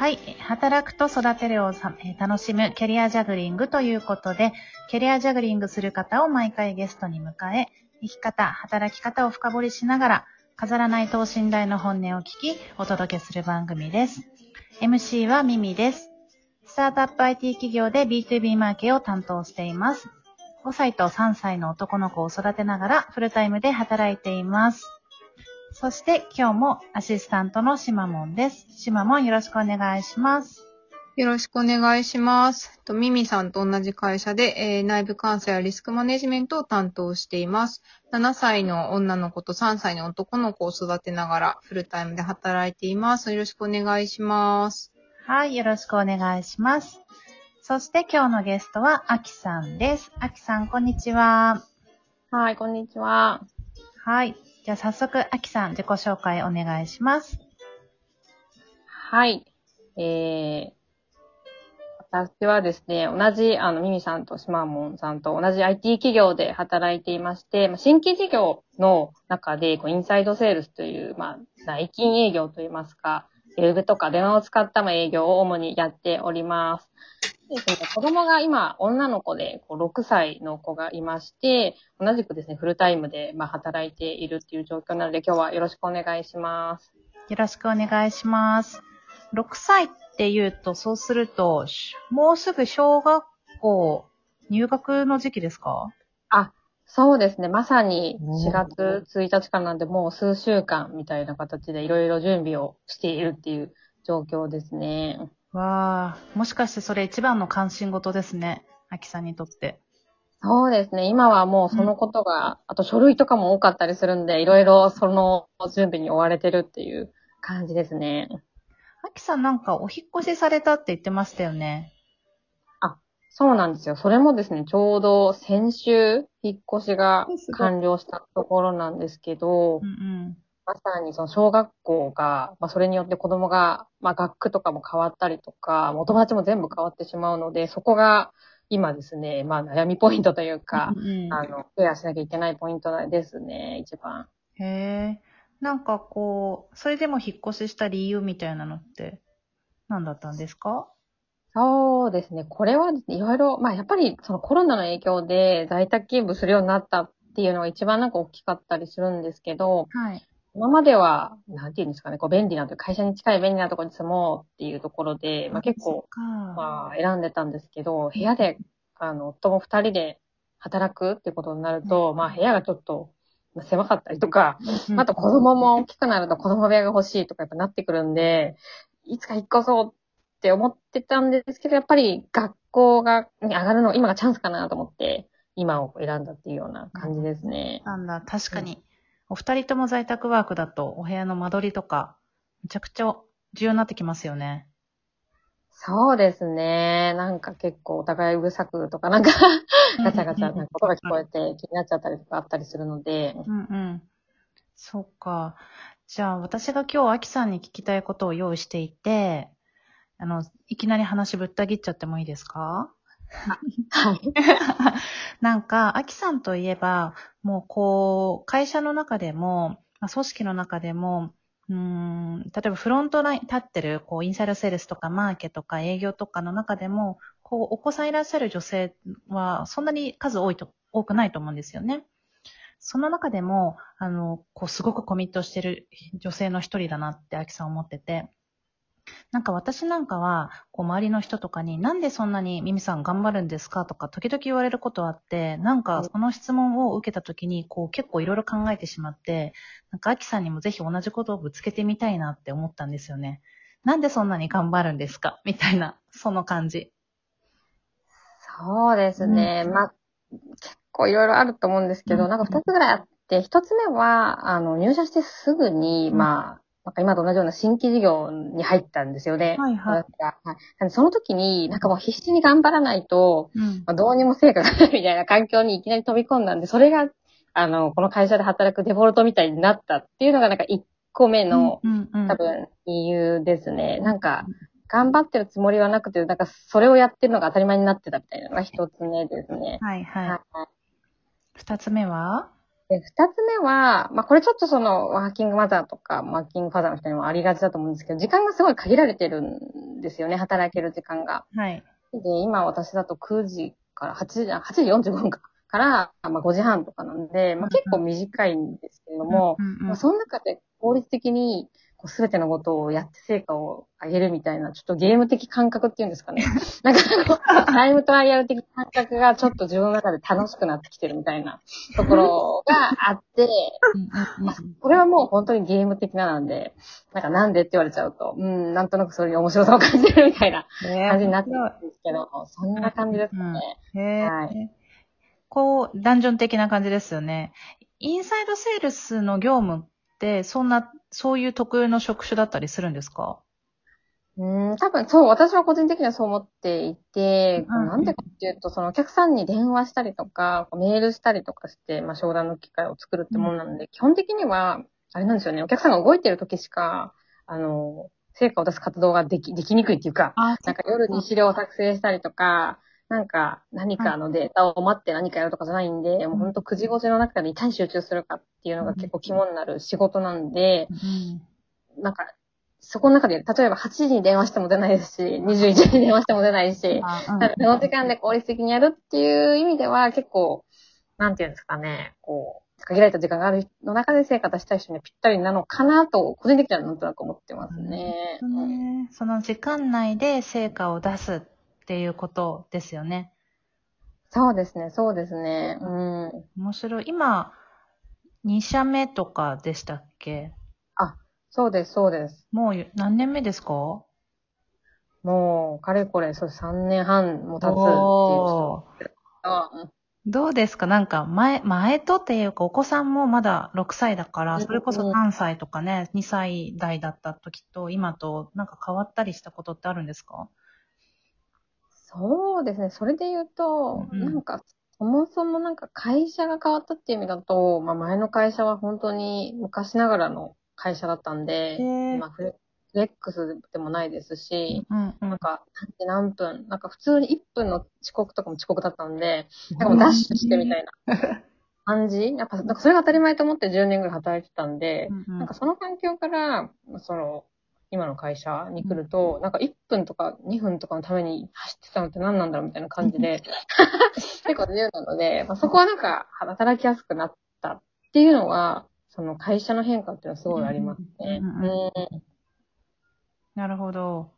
はい。働くと育てるを楽しむキャリアジャグリングということで、キャリアジャグリングする方を毎回ゲストに迎え、生き方、働き方を深掘りしながら、飾らない等身大の本音を聞き、お届けする番組です。MC はミミです。スタートアップ IT 企業で B2B マーケを担当しています。5歳と3歳の男の子を育てながらフルタイムで働いています。そして今日もアシスタントのシマモンです。シマモンよろしくお願いします。よろしくお願いします。とミミさんと同じ会社で、えー内部監査やリスクマネジメントを担当しています。7歳の女の子と3歳の男の子を育てながらフルタイムで働いています。よろしくお願いします。はい、よろしくお願いします。そして今日のゲストはアキさんです。アキさん、こんにちは。はい、こんにちは。はい。じゃあ早速、アキさん、自己紹介お願いします。はい。えー、私はですね、同じ、あの、ミミさんとシマーモンさんと同じ IT 企業で働いていまして、まあ新規事業の中で、こうインサイドセールスという、まあ、内勤営業といいますか、ウェブとか電話を使った営業を主にやっております。でですね子供が今、女の子でこう6歳の子がいまして、同じくですね、フルタイムでまあ働いているっていう状況なので、今日はよろしくお願いします。よろしくお願いします。6歳って言うと、そうすると、しもうすぐ小学校入学の時期ですか？あ、そうですね。まさにおー4月1日からなんで、もう数週間みたいな形でいろいろ準備をしているっていう状況ですね。わあ、もしかしてそれ一番の関心事ですね。アキさんにとって。そうですね。今はもうそのことが、あと書類とかも多かったりするんで、いろいろその準備に追われてるっていう感じですね。アキさんなんかお引っ越しされたって言ってましたよね。そうなんですよ。それもですね、ちょうど先週、引っ越しが完了したところなんですけどうん、うん。まさにその小学校が、まあそれによって子供が、まあ学区とかも変わったりとか、お友達も全部変わってしまうので、そこが今ですね、まあ悩みポイントというか、うんうんあの、ケアしなきゃいけないポイントですね、一番。へえ。なんかこう、それでも引っ越しした理由みたいなのって何だったんですか？そうですね、これはね、いろいろ、まあやっぱりそのコロナの影響で在宅勤務するようになったっていうのが一番なんか大きかったりするんですけど、はい。今までは、なんていうんですかね、こう便利なと会社に近い便利なところに住もうっていうところで、まあ結構、か。まあ、選んでたんですけど、部屋で、あの、夫も二人で働くってことになると、まあ、部屋がちょっとまあ狭かったりとか、うんあと子供も大きくなると子供部屋が欲しいとかやっぱなってくるんで、いつか引っ越そうって思ってたんですけど、やっぱり学校が、に上がるの、今がチャンスかなと思って、今を選んだっていうような感じですね。なんだ、確かに。お二人とも在宅ワークだと、お部屋の間取りとか、めちゃくちゃ重要になってきますよね。そうですね。なんか結構お互いうるさくとか、なんかガチャガチャなことが聞こえて気になっちゃったりとかあったりするので、うんうん。そうか。じゃあ、私が今日、アキさんに聞きたいことを用意していて、あの、いきなり話ぶった切っちゃってもいいですか？はい。なんか、アキさんといえば、もうこう、会社の中でも、まあ、組織の中でも、うん、例えばフロントライン立ってる、こう、インサイドセールスとかマーケとか営業とかの中でも、こう、お子さんいらっしゃる女性は、そんなに数多いと、多くないと思うんですよね。その中でも、あの、こう、すごくコミットしてる女性の一人だなって、アキさん思ってて。なんか私なんかは、こう周りの人とかに、なんでそんなにミミさん頑張るんですかとか、時々言われることあって、なんかその質問を受けた時に、こう結構いろいろ考えてしまって、なんかアキさんにもぜひ同じことをぶつけてみたいなって思ったんですよね。なんでそんなに頑張るんですかみたいな、その感じ。そうですね。うんまあ、結構いろいろあると思うんですけど、うんなんか二つぐらいあって、一つ目は、あの、入社してすぐに、うんまあ、なんか今と同じような新規事業に入ったんですよね。はいはいはいその時に、なんかもう必死に頑張らないと、うん。まあ、どうにも成果がないみたいな環境にいきなり飛び込んだんで、それが、あの、この会社で働くデフォルトみたいになったっていうのが、なんか一個目の、うんうん、多分、理由ですね。なんか、頑張ってるつもりはなくて、なんか、それをやってるのが当たり前になってたみたいなのが一つ目ですね。はいはい。はい。二つ目は？で、二つ目は、まあ、これちょっとその、ワーキングマザーとか、ワーキングファザーの人にもありがちだと思うんですけど、時間がすごい限られてるんですよね、働ける時間が。はい。で、今私だと9時から8時、8時45分かから、まあ、5時半とかなんで、まあ、結構短いんですけれども、うんうんまあ、その中で効率的に、こう、すべてのことをやって成果を上げるみたいな、ちょっとゲーム的感覚っていうんですかね。なんかこう、タイムトライアル的感覚がちょっと自分の中で楽しくなってきてるみたいなところがあって、うんうんうんこれはもう本当にゲーム的ななんで、なんかなんでって言われちゃうと、うん、なんとなくそれに面白さを感じるみたいな感じになってるんですけど、そんな感じですかね。へえ、はいこう、ダンジョン的な感じですよね。インサイドセールスの業務そんな、そういう特有の職種だったりするんですか？うん、多分そう、私は個人的にはそう思っていて、うん。なんでかっていうと、そのお客さんに電話したりとか、メールしたりとかして、まあ商談の機会を作るってもんなので、基本的には、あれなんですよね、お客さんが動いてる時しか、あの、成果を出す活動ができ、できにくいっていうか、あなんか夜に資料を作成したりとか、なんか何かのデータを待って何かやるとかじゃないんで、もうほんと9時5時の中でいかに集中するかっていうのが結構肝になる仕事なんで、うん。なんか、そこの中で、例えば8時に電話しても出ないですし、21時に電話しても出ないし、あうん。その時間で効率的にやるっていう意味では結構、なんていうんですかね、こう、限られた時間があるの中で成果出したい人にはぴったりなのかなと、個人的にはなんとなく思ってますね。ね。その時間内で成果を出すっていうことですよね。そうですね、そうですね。うん。面白い。今、2社目とかでしたっけ？そうです、そうです。もう何年目ですか？もう、かれこれ、そう3年半も経つっていう人どうですか？なんか前、前とっていうかお子さんもまだ6歳だから、うんそれこそ3歳とかね、2歳代だった時と今となんか変わったりしたことってあるんですか？そうですね。それで言うと、うんなんか、そもそもなんか会社が変わったっていう意味だと、まあ前の会社は本当に昔ながらの会社だったんでへー、まあフレフレックスでもないですし、うんうん。なんか、何時何分、なんか普通に1分の遅刻とかも遅刻だったんで、なんかもうダッシュしてみたいな 感じ？やっぱ、なんかそれが当たり前と思って10年ぐらい働いてたんで、うんうん。なんかその環境から、その、今の会社に来ると、なんか1分とか2分とかのために走ってたのって何なんだろうみたいな感じで、結構自由なので、まあ、そこはなんか働きやすくなったっていうのは、その会社の変化っていうのはすごいありますね。なるほど。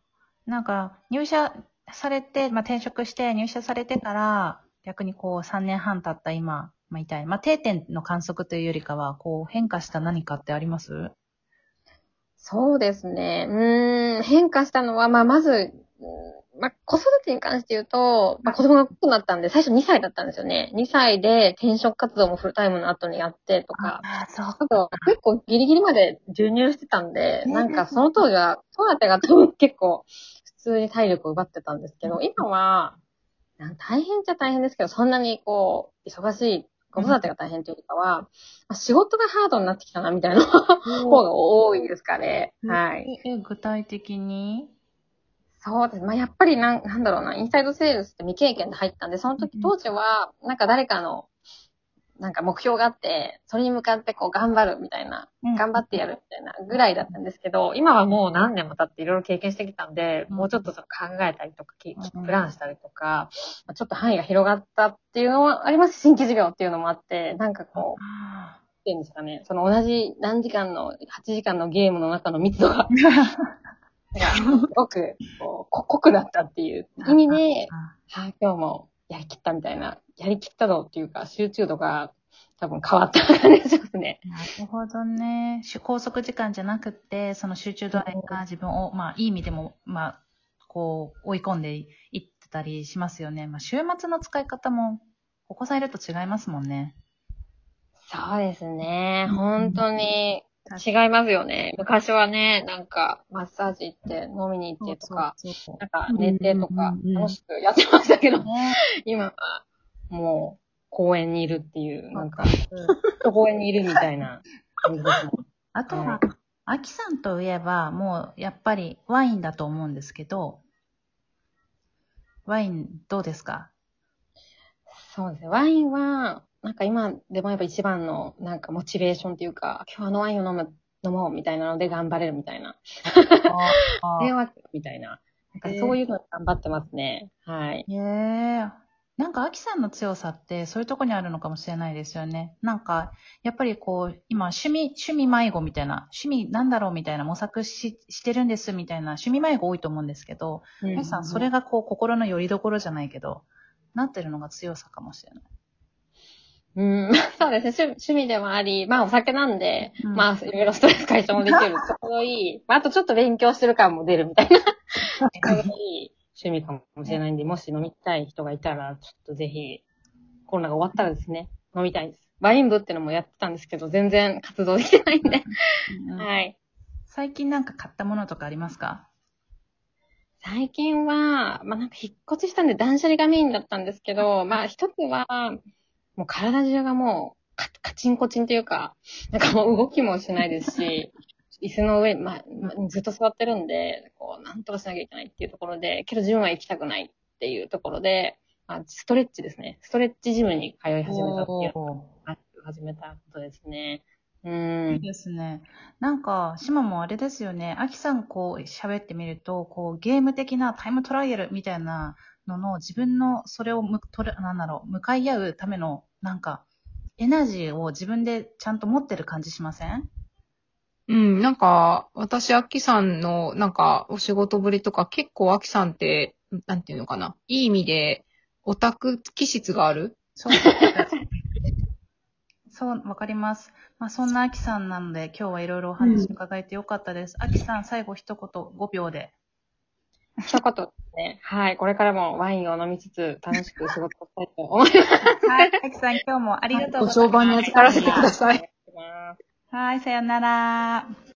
なんか入社されて、まあ、転職して入社されてから、逆にこう3年半経った今、みたいな、まあ、定点の観測というよりかは、こう変化した何かってあります？そうですね。うーん、変化したのは、まあ、まず、うんまあ、子育てに関して言うと、まあ、子供が大きくなったんで、最初2歳だったんですよね。2歳で転職活動もフルタイムの後にやってとか、あ、そう結構ギリギリまで授乳してたんで、ねなんかその当時は、子育てが多分結構普通に体力を奪ってたんですけど、今は、大変っちゃ大変ですけど、そんなにこう、忙しい、子育てが大変というかは、まあ仕事がハードになってきたな、みたいな方が多いですかね。はい。え、え具体的に？そうです。まあ、やっぱりなん、なんだろうな、インサイドセールスって未経験で入ったんで、その時、当時は、なんか誰かの、なんか目標があって、それに向かってこう頑張るみたいな、頑張ってやるみたいなぐらいだったんですけど、今はもう何年も経っていろいろ経験してきたんで、うん。もうちょっとその考えたりとか、プランしたりとか、まあちょっと範囲が広がったっていうのはあります。し新規事業っていうのもあって、なんかこう、あっていうんですかね、その同じ何時間の、8時間のゲームの中の密度が、すごく、こう、こ濃くなったっていう意味で、あはい、今日もやりきったみたいな、やりきった度っていうか、集中度が多分変わった感じがしますね。なるほどね。し拘束時間じゃなくって、その集中度合いが自分を、まあ、いい意味でも、まあ、こう、追い込んでいってたりしますよね。まあ、週末の使い方も、お子さんいると違いますもんね。そうですね。うん本当に違いますよね。昔はね、なんか、マッサージ行って、飲みに行ってとか、そうそうなんか、寝てとか楽しくやってましたけど、ね。今は、もう、公園にいるっていう、なんか、公園にいるみたいな感じですもん。あとはは、アキさんといえば、もう、やっぱりワインだと思うんですけど、ワインどうですか？そうですね。ワインは、なんか今でもやっぱ一番のなんかモチベーションっていうか、今日あのワインを飲む、飲もうみたいなので頑張れるみたいな。あ電話みたいな。なんかそういうので頑張ってますね。はい。へえ。なんか、アキさんの強さって、そういうとこにあるのかもしれないですよね。なんか、やっぱりこう、今、趣味、趣味迷子みたいな、趣味なんだろうみたいな模索ししてるんですみたいな、趣味迷子多いと思うんですけど、アキさん、それがこう、心の拠り所じゃないけど、なってるのが強さかもしれない。うん、そうですね趣。趣味でもあり、まあお酒なんで、うんまあいろいろストレス解消もできる。ちょうどいい。まああとちょっと勉強してる感も出るみたいな。ちょうどいい趣味かもしれないんで、もし飲みたい人がいたら、ちょっとぜひ、コロナが終わったらですね、飲みたいです。ワイン部ってのもやってたんですけど、全然活動できてないんで。うんはい。最近なんか買ったものとかありますか？最近は、まあなんか引っ越ししたんで断捨離がメインだったんですけど、まあ一つは、もう体中がもうカカチンコチンというか、なんかもう動きもしないですし、椅子の上に、まずっと座ってるんで、こう、なんとかしなきゃいけないっていうところで、けど自分は行きたくないっていうところで、まあ、ストレッチですね。ストレッチジムに通い始めたっていう、おー始めたことですね。ういいん。ですね。なんか、島もあれですよね。アキさんこう喋ってみると、こうゲーム的なタイムトライアルみたいなのの自分のそれをむとる、なんだろう、向かい合うための、なんか、エナジーを自分でちゃんと持ってる感じしません？うん、なんか、私、アキさんの、なんか、お仕事ぶりとか、結構アキさんって、なんていうのかな。いい意味で、オタク気質がある？そう。そう、わかります。まあ、そんなアキさんなので、今日はいろいろお話伺えてよかったです。アキさん、最後一言5秒で。一言ね。はい。これからもワインを飲みつつ、楽しく仕事をしたいと思います。はい、アキさん、今日もありがとうございます。ご商売に預からせてください。はい、さよなら。